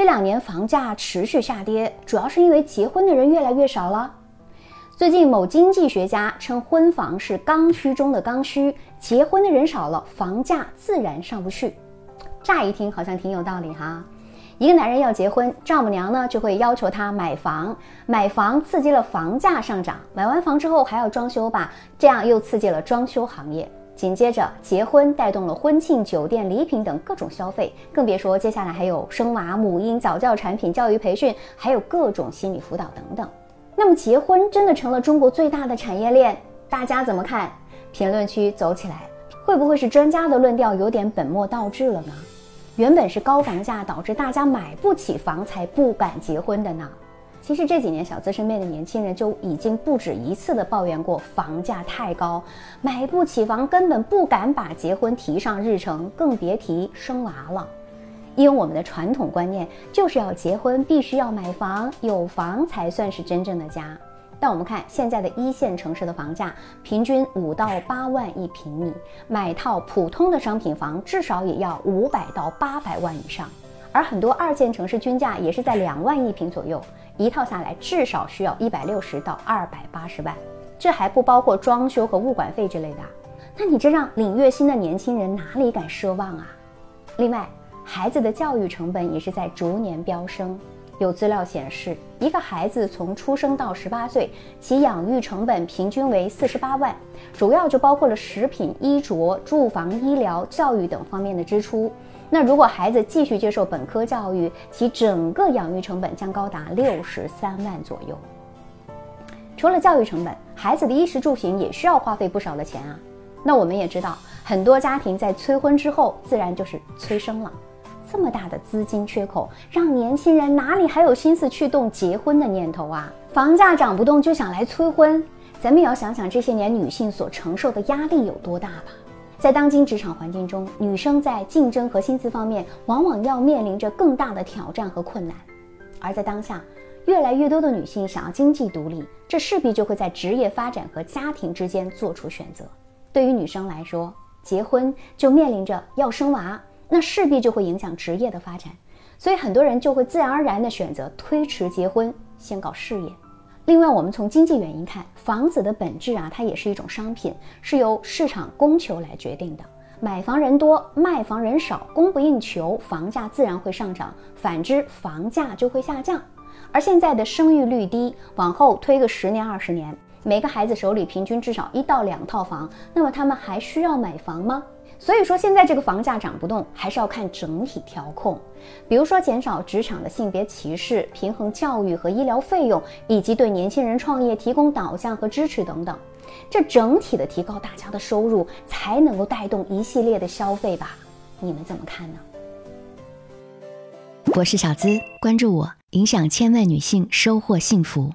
这两年房价持续下跌，主要是因为结婚的人越来越少了。最近某经济学家称，婚房是刚需中的刚需，结婚的人少了，房价自然上不去。乍一听好像挺有道理哈。一个男人要结婚，丈母娘呢就会要求他买房，买房刺激了房价上涨，买完房之后还要装修吧，这样又刺激了装修行业。紧接着，结婚带动了婚庆、酒店、礼品等各种消费，更别说接下来还有生娃、母婴、早教产品、教育培训，还有各种心理辅导等等。那么，结婚真的成了中国最大的产业链？大家怎么看？评论区走起来！会不会是专家的论调有点本末倒置了呢？原本是高房价导致大家买不起房才不敢结婚的呢。其实这几年小资身边的年轻人就已经不止一次的抱怨过房价太高，买不起房，根本不敢把结婚提上日程，更别提生娃了。因为我们的传统观念就是要结婚必须要买房，有房才算是真正的家。但我们看现在的一线城市的房价，平均五到八万一平米，买套普通的商品房至少也要五百到八百万以上，而很多二线城市均价也是在两万一平左右，一套下来至少需要一百六十到二百八十万，这还不包括装修和物管费之类的。那你这让领月薪的年轻人哪里敢奢望啊？另外，孩子的教育成本也是在逐年飙升。有资料显示，一个孩子从出生到十八岁，其养育成本平均为四十八万，主要就包括了食品、衣着、住房、医疗、教育等方面的支出。那如果孩子继续接受本科教育，其整个养育成本将高达六十三万左右。除了教育成本，孩子的衣食住行也需要花费不少的钱啊。那我们也知道，很多家庭在催婚之后，自然就是催生了。这么大的资金缺口，让年轻人哪里还有心思去动结婚的念头啊？房价涨不动就想来催婚，咱们也要想想这些年女性所承受的压力有多大吧。在当今职场环境中，女生在竞争和薪资方面往往要面临着更大的挑战和困难。而在当下，越来越多的女性想要经济独立，这势必就会在职业发展和家庭之间做出选择。对于女生来说，结婚就面临着要生娃。那势必就会影响职业的发展，所以很多人就会自然而然地选择推迟结婚，先搞事业。另外，我们从经济原因看，房子的本质啊，它也是一种商品，是由市场供求来决定的。买房人多，卖房人少，供不应求，房价自然会上涨；反之，房价就会下降。而现在的生育率低，往后推个十年、二十年，每个孩子手里平均至少一到两套房，那么他们还需要买房吗？所以说，现在这个房价涨不动，还是要看整体调控，比如说减少职场的性别歧视，平衡教育和医疗费用，以及对年轻人创业提供导向和支持等等。这整体的提高大家的收入，才能够带动一系列的消费吧？你们怎么看呢？我是小资，关注我，影响千万女性，收获幸福。